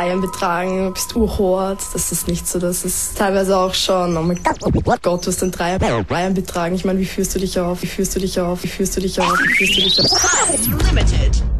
Dreiern betragen, du bist urhort. Das ist nicht so, das ist teilweise auch schon, oh mein Gott, du hast den Dreier, betragen. Ich meine, wie fühlst du dich auf? Wie fühlst du dich auf? Wie fühlst du dich auf? Wie fühlst du dich auf?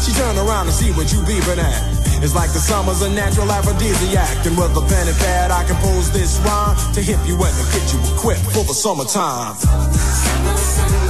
She turn around and see what you beeping at. It's like the summer's a natural aphrodisiac. And with a pen and pad, I compose this rhyme to hip you and to get you equipped for the summertime. Summer, summer, summer.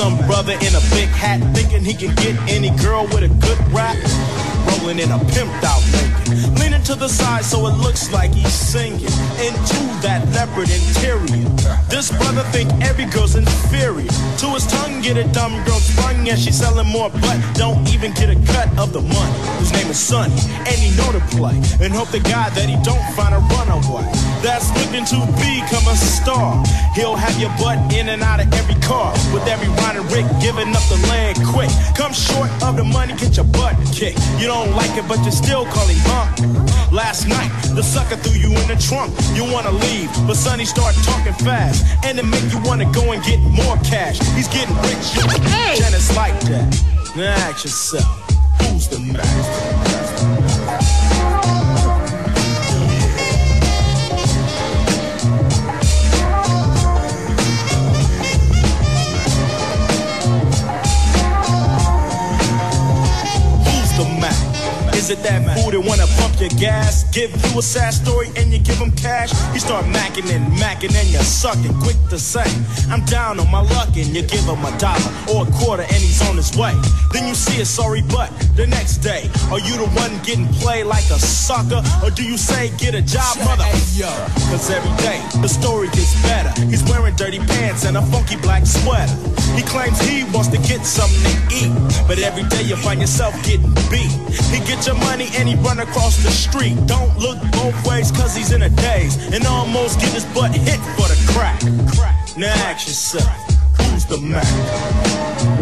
Some brother in a big hat thinking he can get any girl with a good rap. Rolling in a pimped out Lincoln. Leaning to the side so it looks like he's singing into that leopard interior. This brother think every girl's inferior. To his tongue, get a dumb girl sprung and she's selling more butt. Don't even get a cut of the money. His name is Sonny, and he know to play. And hope to God that he don't find a runaway. That's looking to become a star. He'll have your butt in and out of every car. With every Ron and Rick giving up the land quick. Come short of the money, get your butt kicked. You don't like it, but you're still call him huh? Last night, the sucker threw you in the trunk. You wanna leave, but Sonny start talking fast, and it make you wanna go and get more cash. He's getting rich, hey. like that. Now ask yourself, who's the master? Is it that fool that wanna pump your gas? Give you a sad story and you give him cash? He start macking and macking and you're sucking. Quick to say, I'm down on my luck and you give him a dollar or a quarter and he's on his way. Then you see a sorry butt the next day. Are you the one getting played like a sucker? Or do you say get a job, mother? Cause every day the story gets better. He's wearing dirty pants and a funky black sweater. He claims he wants to get something to eat. But every day you find yourself getting beat. He get your money and he run across the street. Don't look both ways cause he's in a daze. And almost get his butt hit for the crack. Now ask yourself, who's the Mack?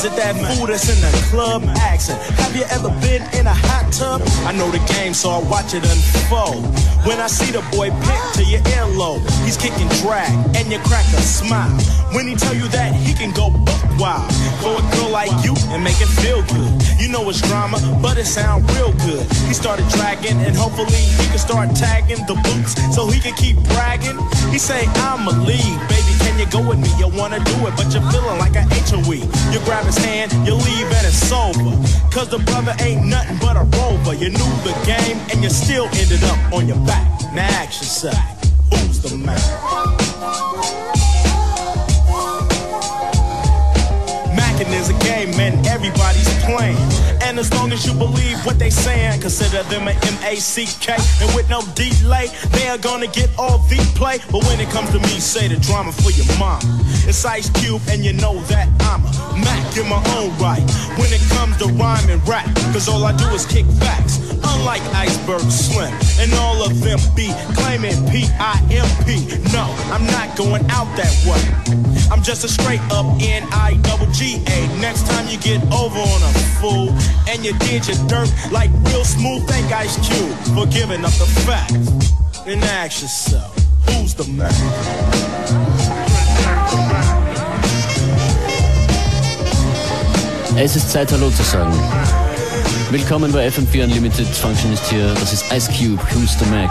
Is it that fool that's in the club accent? Have you ever been in a hot tub? I know the game, so I watch it unfold. When I see the boy pick to your earlobe, he's kicking drag, and you crack a smile. When he tell you that he can go buck wild for a girl like you and make it feel good. You know it's drama, but it sound real good. He started dragging, and hopefully he can start tagging the boots so he can keep bragging. He say, I'ma leave, baby, can you go with me? You wanna do it, but you're feeling like a HOE. You grab his you leave and it's over. Cause the brother ain't nothing but a rover. You knew the game and you still ended up on your back. Now ask yourself, who's the man? Mackin' is a game and everybody's playing. And as long as you believe what they saying, consider them an M-A-C-K. And with no delay, they are gonna get all the play. But when it comes to me, say the drama for your mom. It's Ice Cube, and you know that I'm a Mack in my own right. When it comes to rhyme and rap, cause all I do is kick facts. Unlike Iceberg Slim, and all of them be claiming P-I-M-P. No, I'm not going out that way. I'm just a straight up N-I-double-G-A. Next time you get over on a fool, and you did your dirt like real smooth. Thank Ice Cube for giving up the facts. And ask yourself, who's the man? Es ist Zeit, Hallo zu sagen. Willkommen bei FM4 Unlimited. Function ist hier. Das ist Ice Cube, Who's the Mack.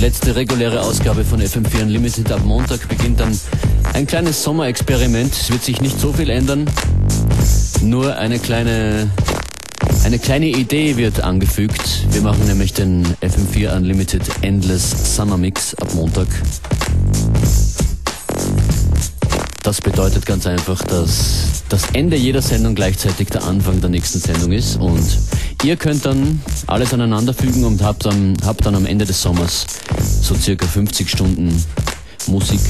Letzte reguläre Ausgabe von FM4 Unlimited. Ab Montag beginnt dann ein kleines Sommerexperiment. Es wird sich nicht so viel ändern. Nur eine kleine, eine kleine Idee wird angefügt. Wir machen nämlich den FM4 Unlimited Endless Summer Mix ab Montag. Das bedeutet ganz einfach, dass das Ende jeder Sendung gleichzeitig der Anfang der nächsten Sendung ist und Ihr könnt dann alles aneinanderfügen und habt dann, habt dann am Ende des Sommers so circa 50 Stunden Musik.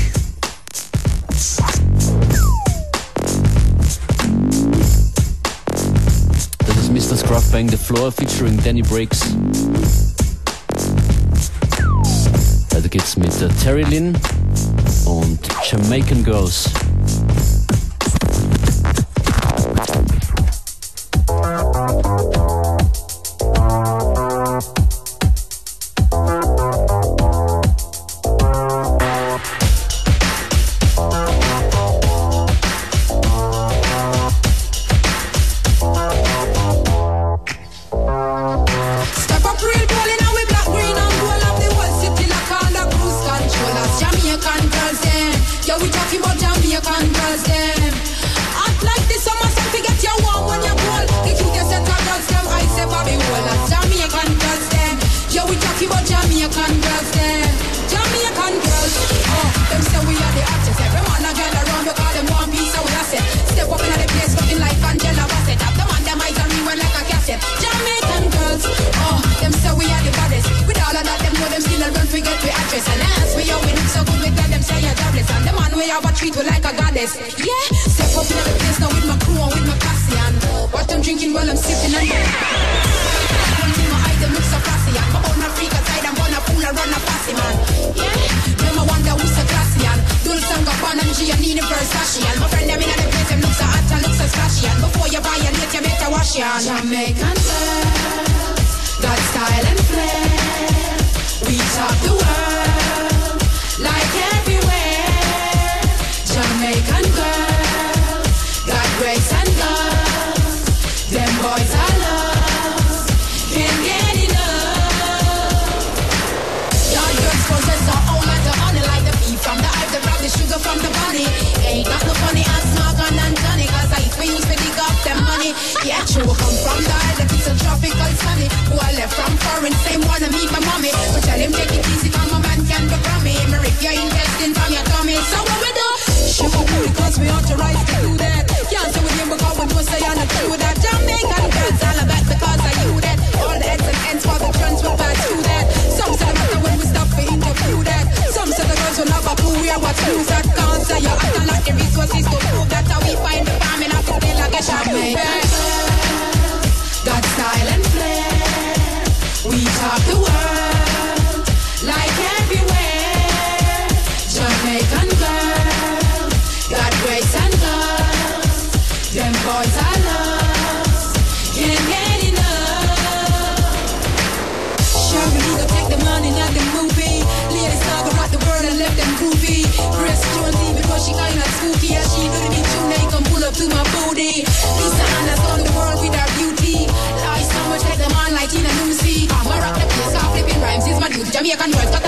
Das ist Mr. Scruff Bang the Floor featuring Danny Breaks. Weiter geht's mit der Terry Lynn und Jamaican Girls. we actress and dance. We know we look so good, we tell them say you're jobless. And the man we have a treat we like a goddess. Yeah, step up in the place now with my crew and with my posse and watch them drinking while I'm sipping and. One thing so classy gonna and run a posse man. Yeah, so classy and and my friend them so hot and so before you you better wash. Jamaican girls got style and flair. We top the world like everywhere. Jamaican girls got grace and love. Them boys I love can't get enough. Yard girls possess our own honey, like the beef from the bunny. Ain't got no funny Johnny, used to dig up them money. Yeah, true, come from the island, it's a tropical sunny. Who I left from foreign, same wanna meet my mommy. But tell him take it easy, come my man can become me. Me rip your intestines from your tummy. So what we do? Sugar booty, cause we authorized to do that. Can't say with him because we know say I'm not do that. Jamaican girls all about because I you that. All the heads and ends for the trans will pass through that. Some say the matter when we stop for interview that. Some say the girls will never clue we are what's news that. Can't say you're acting like the resources to prove that. How we find to stay Jamaican boys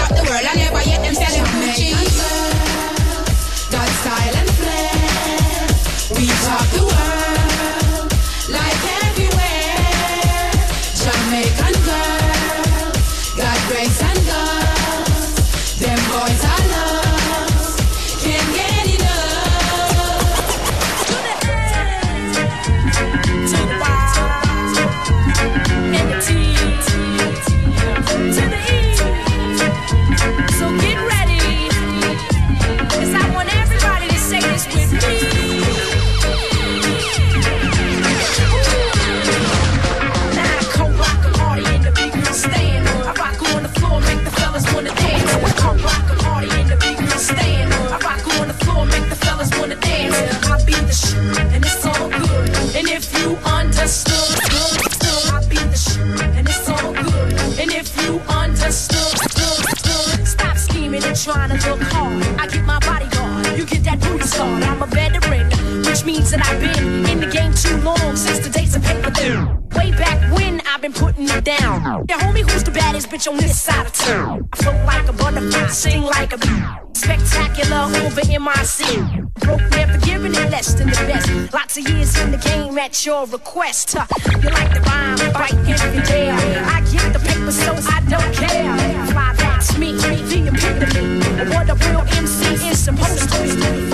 long since the days of paper thin. Way back when I've been putting it down. Yeah, homie, who's the baddest bitch on this side of town? I float like a butterfly, sing like a bee. Spectacular over MIC. Broke, never giving it less than the best. Lots of years in the game at your request. Huh. You like the rhyme, bite every day. I get the paper, so I don't care. Fly, that's me, the epitome what a real MC is supposed to be.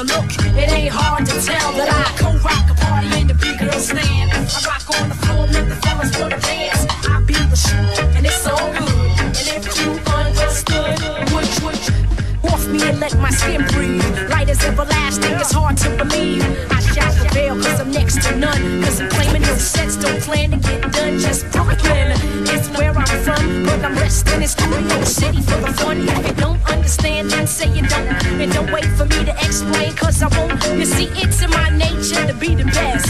A look, it ain't hard to tell that I co rock a party in the big girl stand. I rock on the floor, make the fellas wanna dance. I be the shit, and it's all good. And if you understood, would you off me and let my skin breathe? Light as everlasting, it's hard to believe. I shall prevail cause I'm next to none. Cause I'm claiming no sets, don't plan to get done. Just Brooklyn it's where I'm from, but I'm resting in Studio City for the fun. If you don't understand, then say you don't. And don't wait for me to explain, cause I won't. You see, it's in my nature to be the best.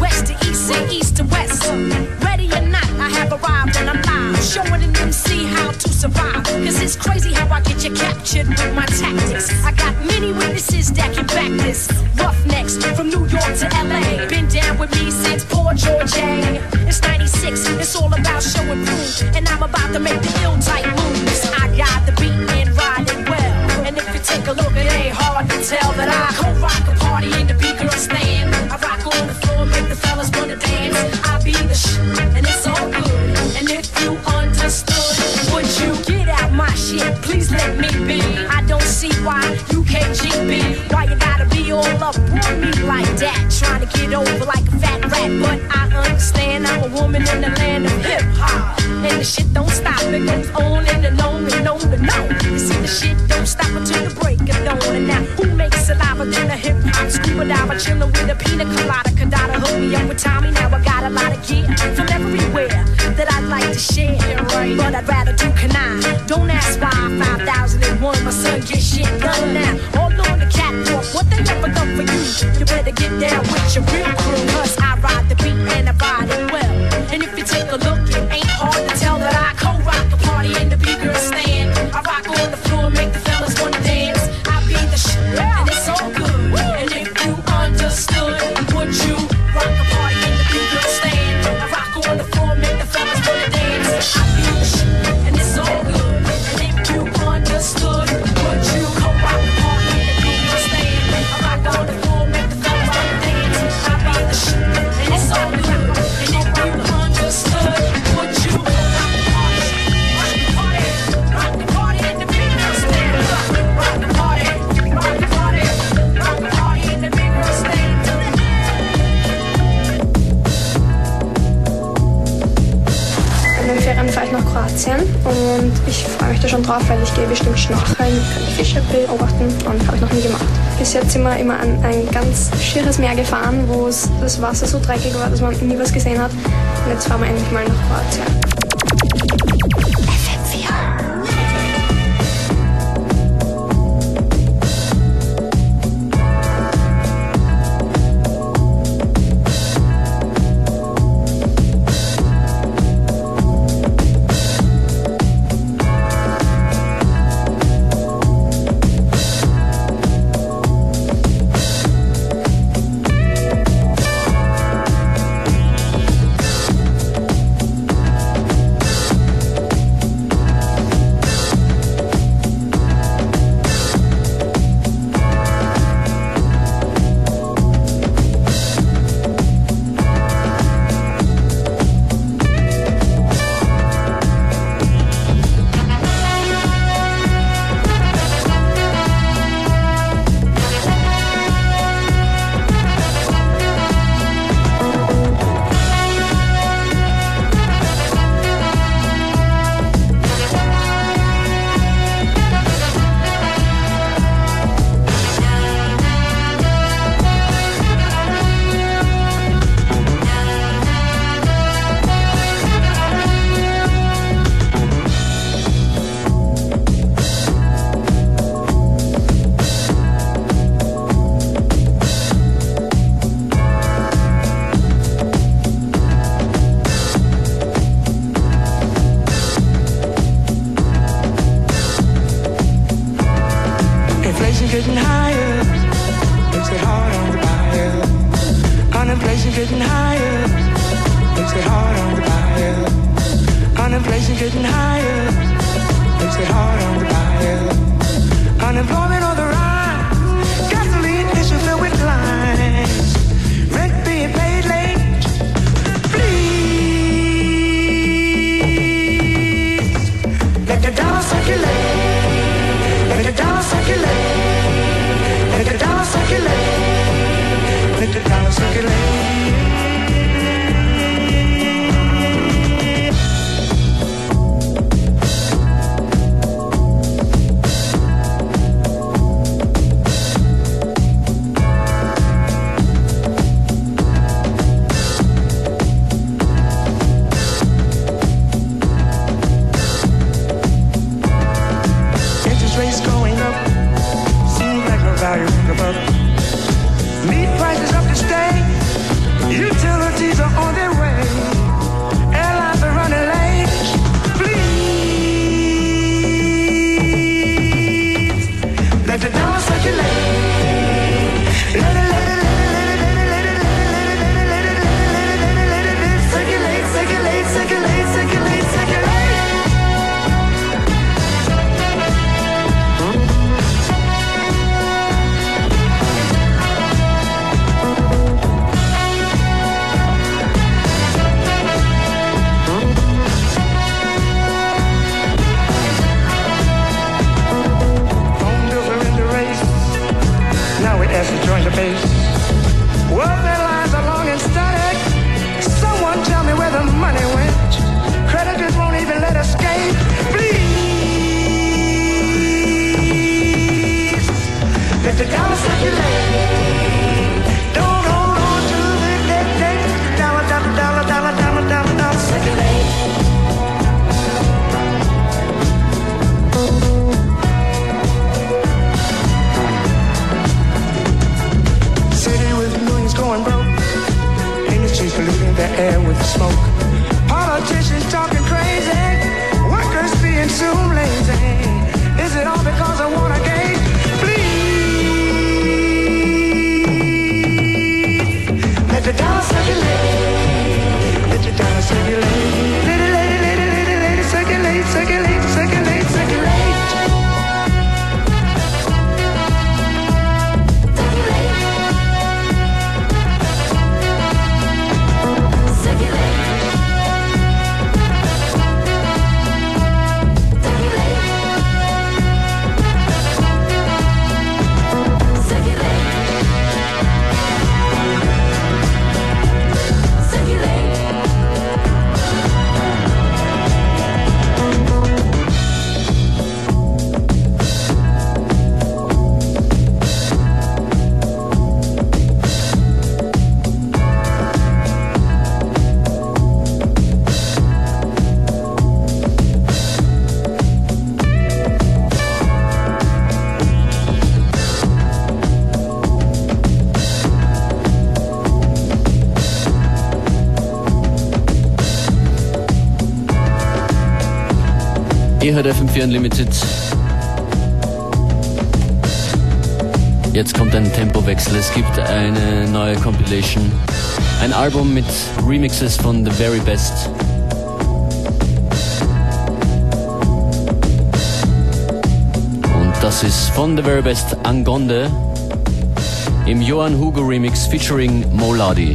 West to east and east to west. Ready or not, I have arrived and I'm live. Showing an MC how to survive. Cause it's crazy how I get you captured with my tactics. I got many witnesses that can back this. Roughnecks from New York to LA. Been down with me since poor George A. It's 96, it's all about show and prove. And I'm about to make the ill type moves. 15 und ich freue mich da schon drauf, weil ich gehe bestimmt schnorcheln, kann Fische beobachten und habe ich noch nie gemacht. Bis jetzt sind wir immer an ein ganz schieres Meer gefahren, wo das Wasser so dreckig war, dass man nie was gesehen hat. Und jetzt fahren wir endlich mal nach Kroatien. hört FM4 Unlimited. Jetzt kommt ein Tempowechsel. Es gibt eine neue Compilation. Ein Album mit Remixes von The Very Best. Und das ist von The Very Best Angonde im Johann Hugo Remix featuring Moladi.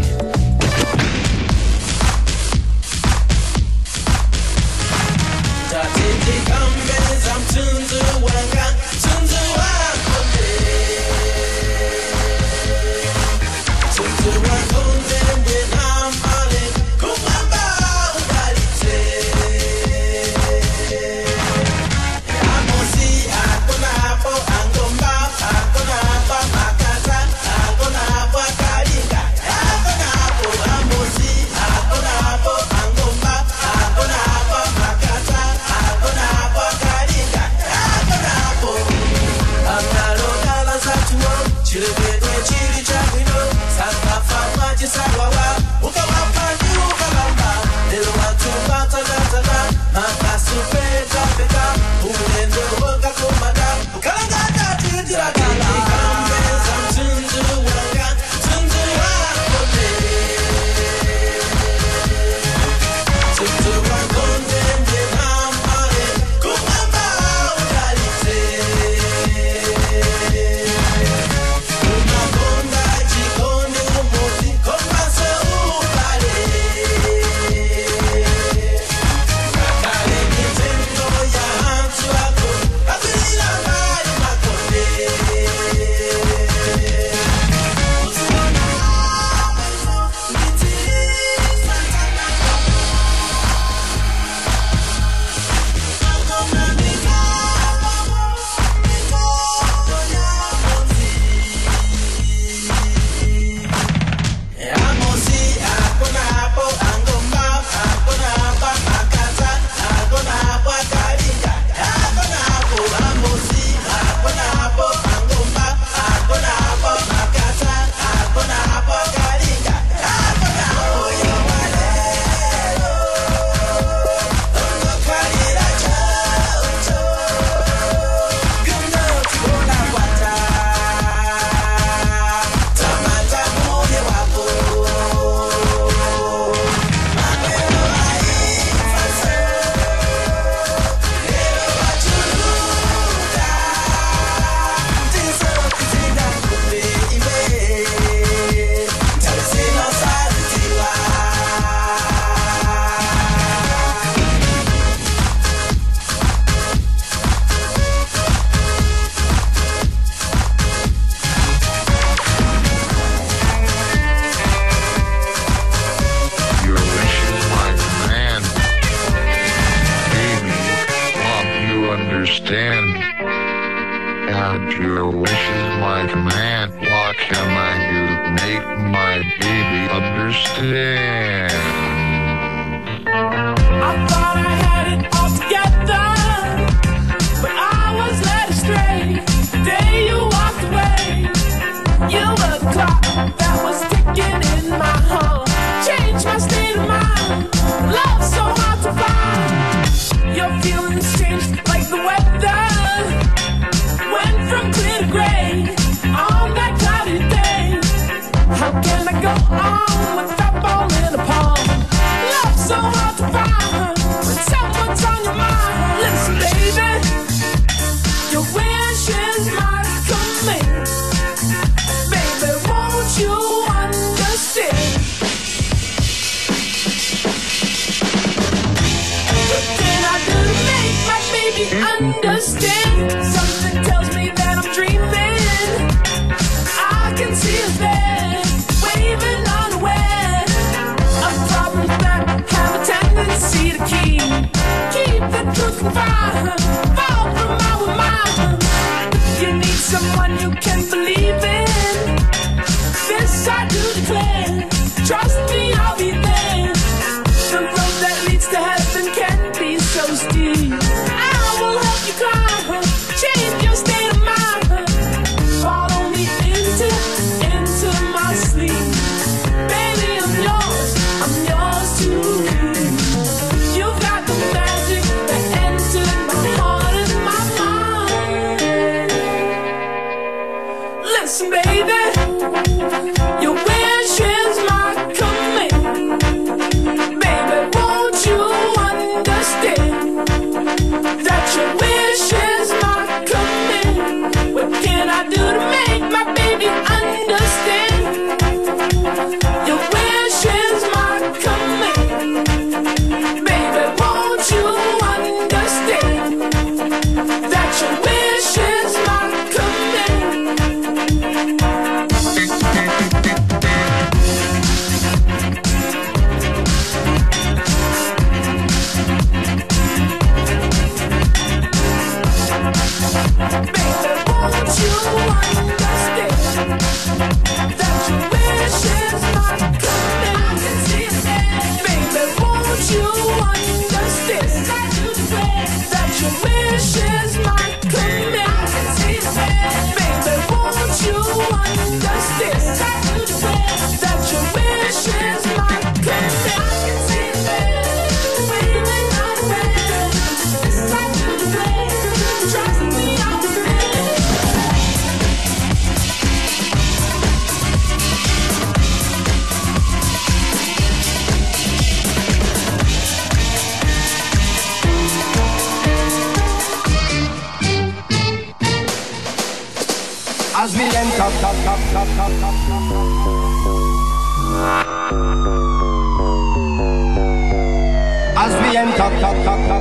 As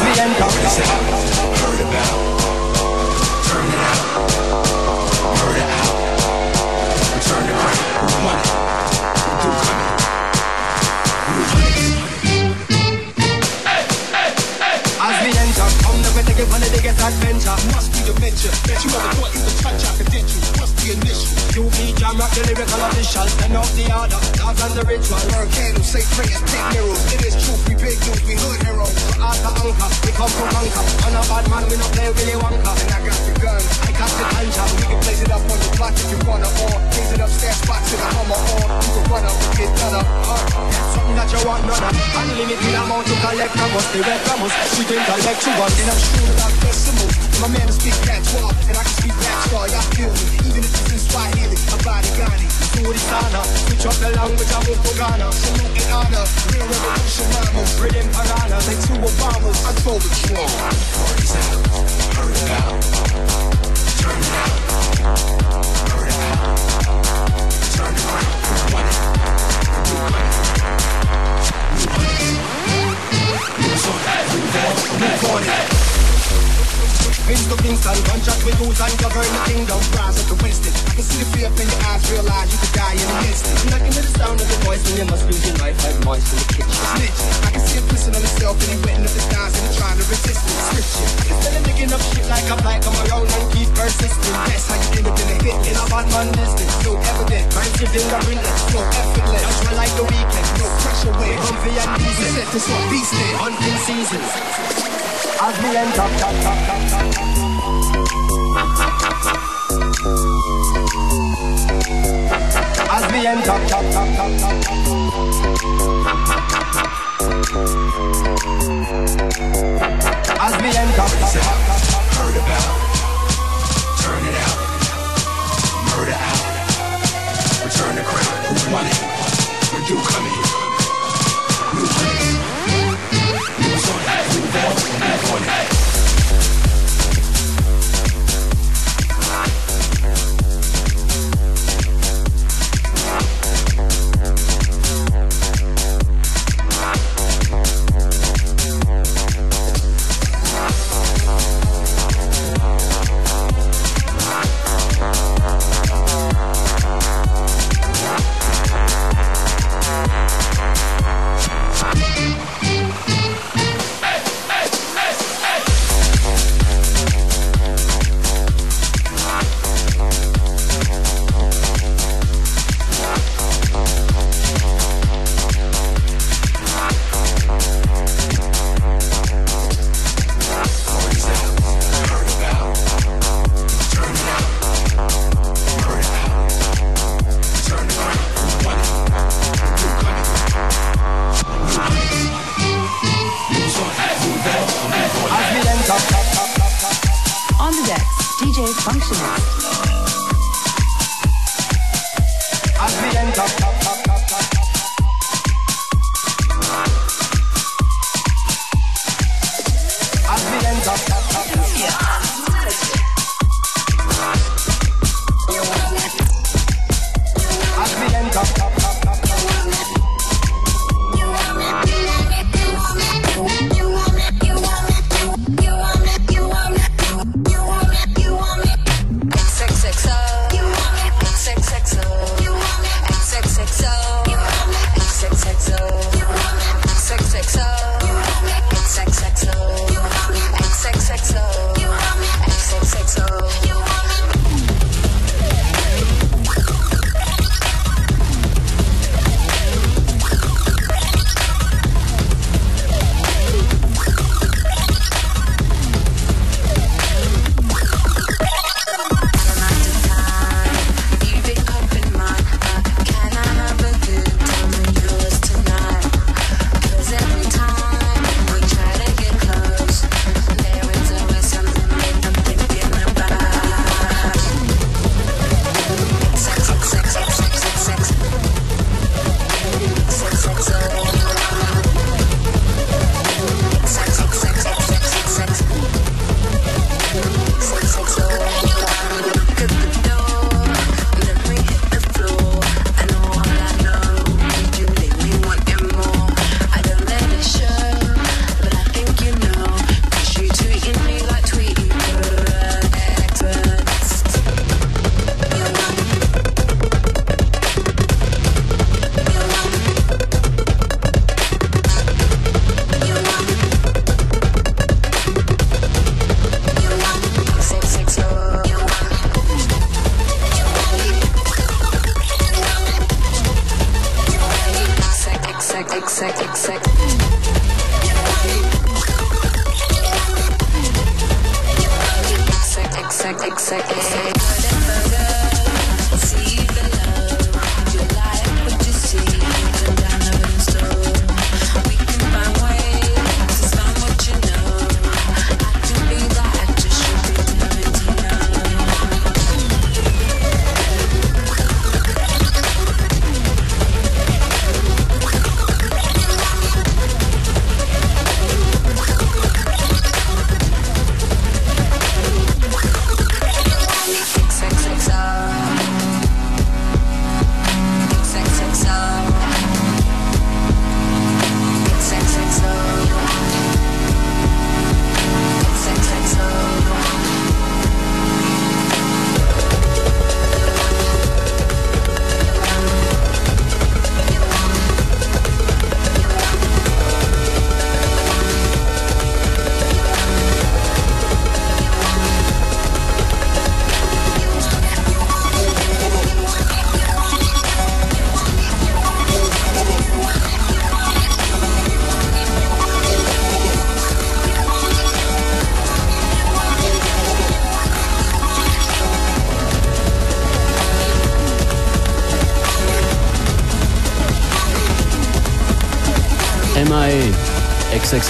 we enter. As we enter, come never take it on the biggest adventure. Must be the venture that you ever thought you could touch our credentials. What's the initial? You be jam rock the lyrical official. Send off the order, dance on the ritual. Burn candles, say prayers, take mirrors. It is truth, we big news, we hood heroes. So after anchor, we come to conquer. On a bad man, we no play Willy Wonka. And I got the gun, I got the ganja. We can place it up on the block if you wanna. Or place it upstairs, spot to the hammer. Or you can run up, get done up. That's something that you want, none of. Unlimited amount to collect from us. The red from us. We intellectual. In a shoe that I'm decimal. My man to speak patois, and I can speak backstar. Y'all feel me, even if it's in Swahili. A body Ghani, Suri Sana. Switch up the language, I'm Ghana. Salute and honor, real revolution rhymes. Rhythm Parana, like two Obamas. I told truth. Party's out, it out. Turn it out. It out. Turn it around. One it. One it. New one it. Move on it. Move on it. Mr. Kingston, gunshot with who's and govern the kingdom, rise up to wasted. I can see the fear up in your eyes, realize you could die in an instant. Knocking to the sound of your voice when you must lose your life like moist in the biscuit. Snitch. I can see him pissing on himself and he wetting up his thighs and trying to resist it. Shit. I can still making up shit like I'm black on my own and keep persisting. That's how you end up in a hit in a bad man business. No evidence. Mind your fingerprintless. No effortless. That's why like the weekend. No pressure way. Humpy and easy. Set this one beastly. Hunting season. As we enter. As we enter. As we enter. Heard about. Turn it out. Murder out. Return the crown. Who won it? When you coming? New ball. New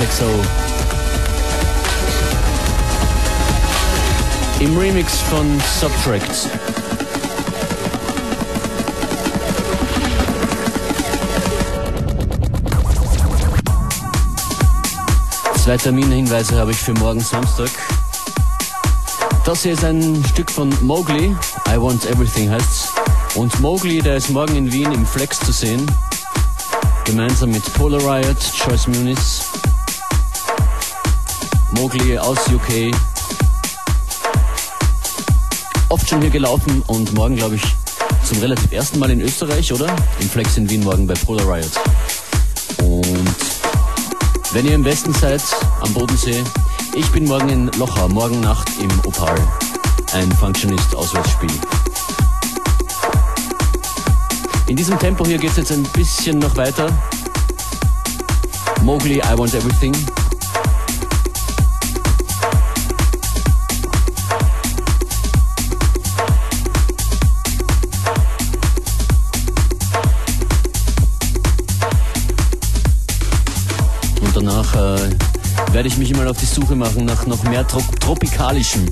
XXXO. Im Remix von Subtract. Zwei Terminhinweise habe ich für morgen Samstag. Das hier ist ein Stück von Mowgli, I Want Everything heißt's. Und Mowgli, der ist morgen in Wien im Flex zu sehen. Gemeinsam mit Polar Riot, Choice Muniz. Mowgli aus UK. Oft schon hier gelaufen und morgen, glaube ich, zum relativ ersten Mal in Österreich, oder? Im Flex in Wien morgen bei Polar Riot. Und wenn ihr im Westen seid, am Bodensee, ich bin morgen in Lochau, morgen Nacht im Opal. Ein Functionist-Auswärtsspiel. In diesem Tempo hier geht es jetzt ein bisschen noch weiter. Mowgli, I Want Everything. Äh, werde ich mich mal auf die Suche machen nach noch mehr Trop Tropikalischem.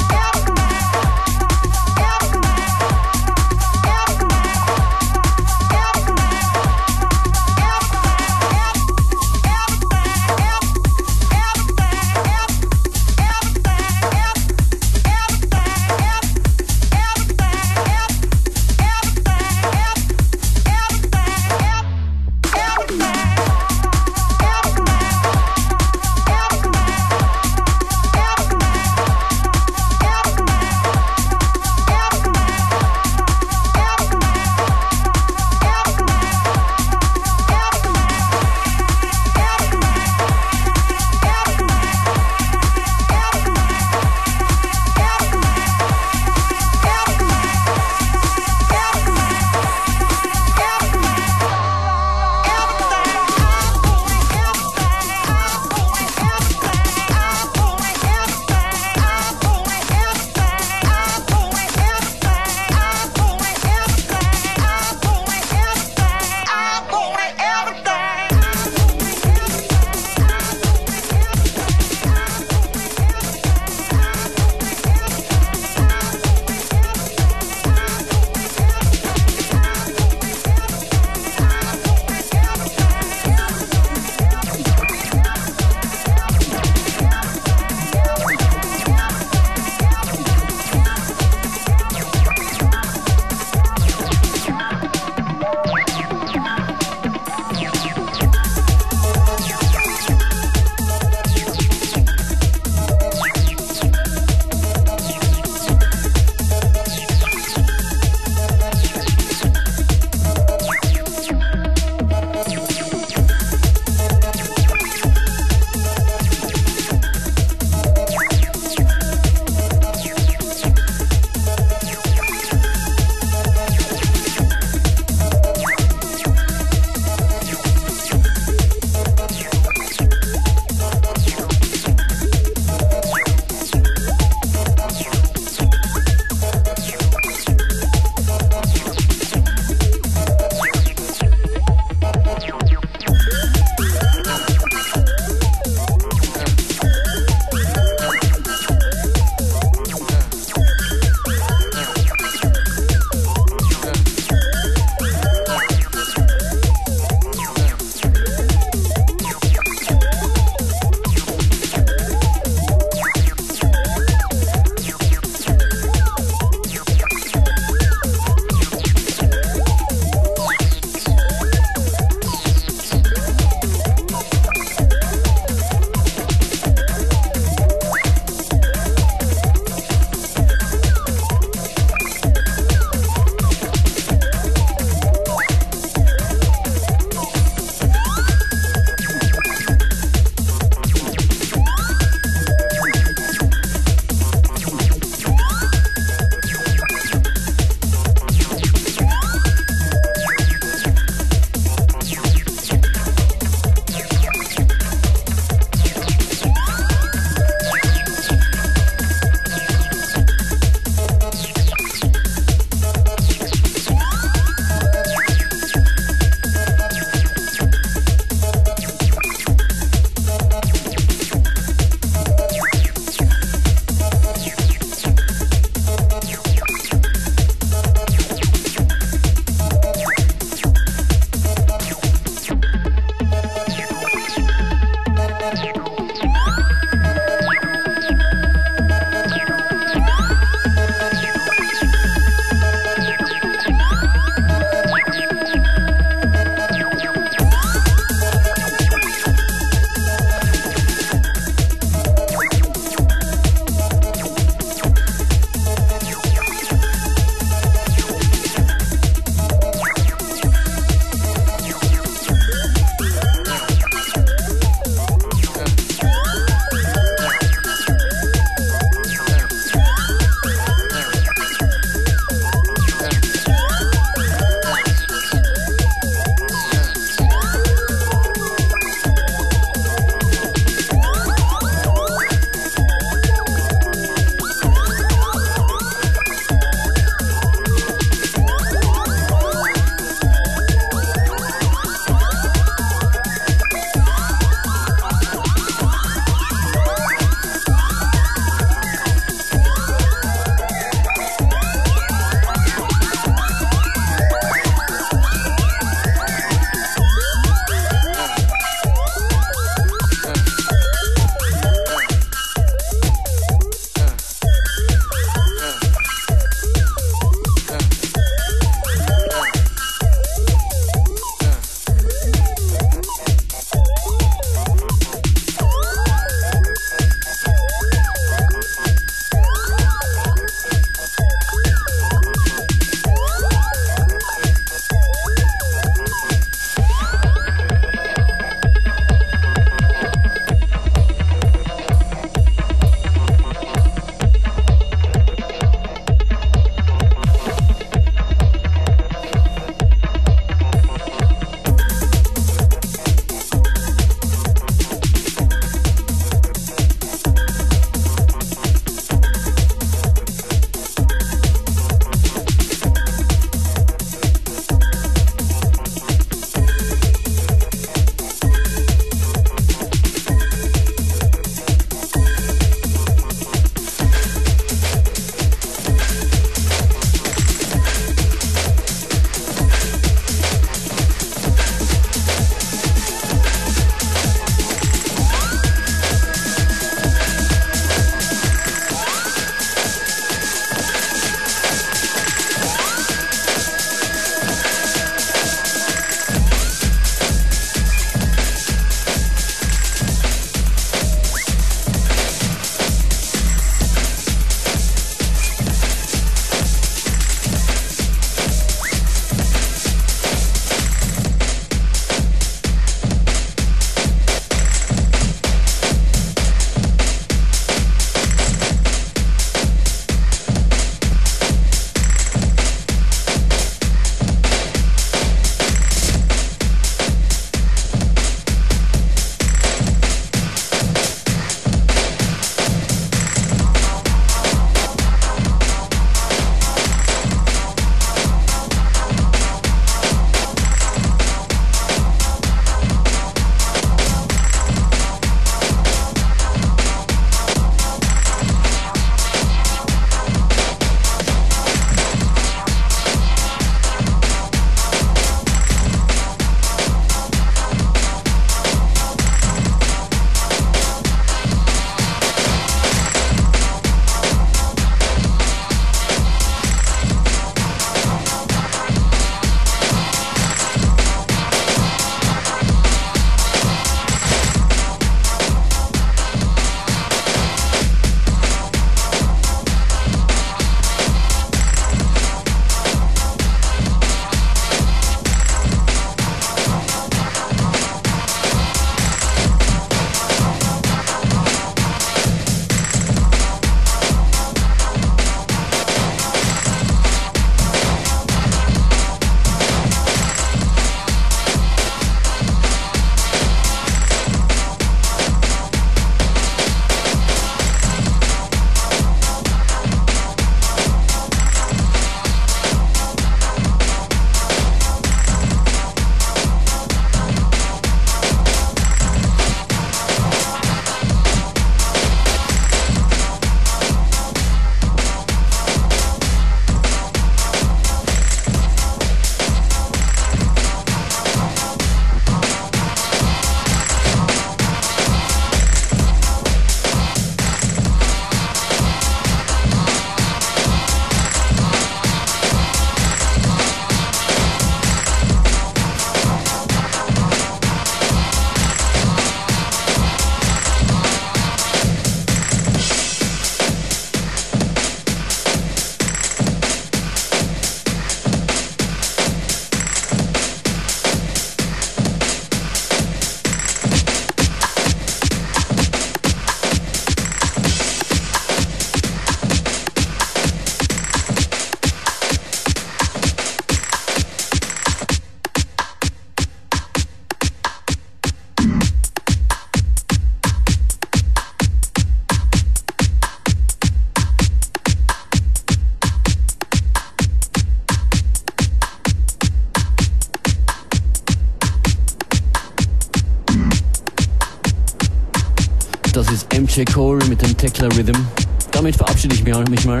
MJ Cole mit dem Tekla Rhythm. Damit verabschiede ich mich mal.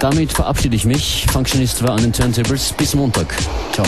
Damit verabschiede ich mich. Functionist war an den Turntables. Bis Montag. Ciao.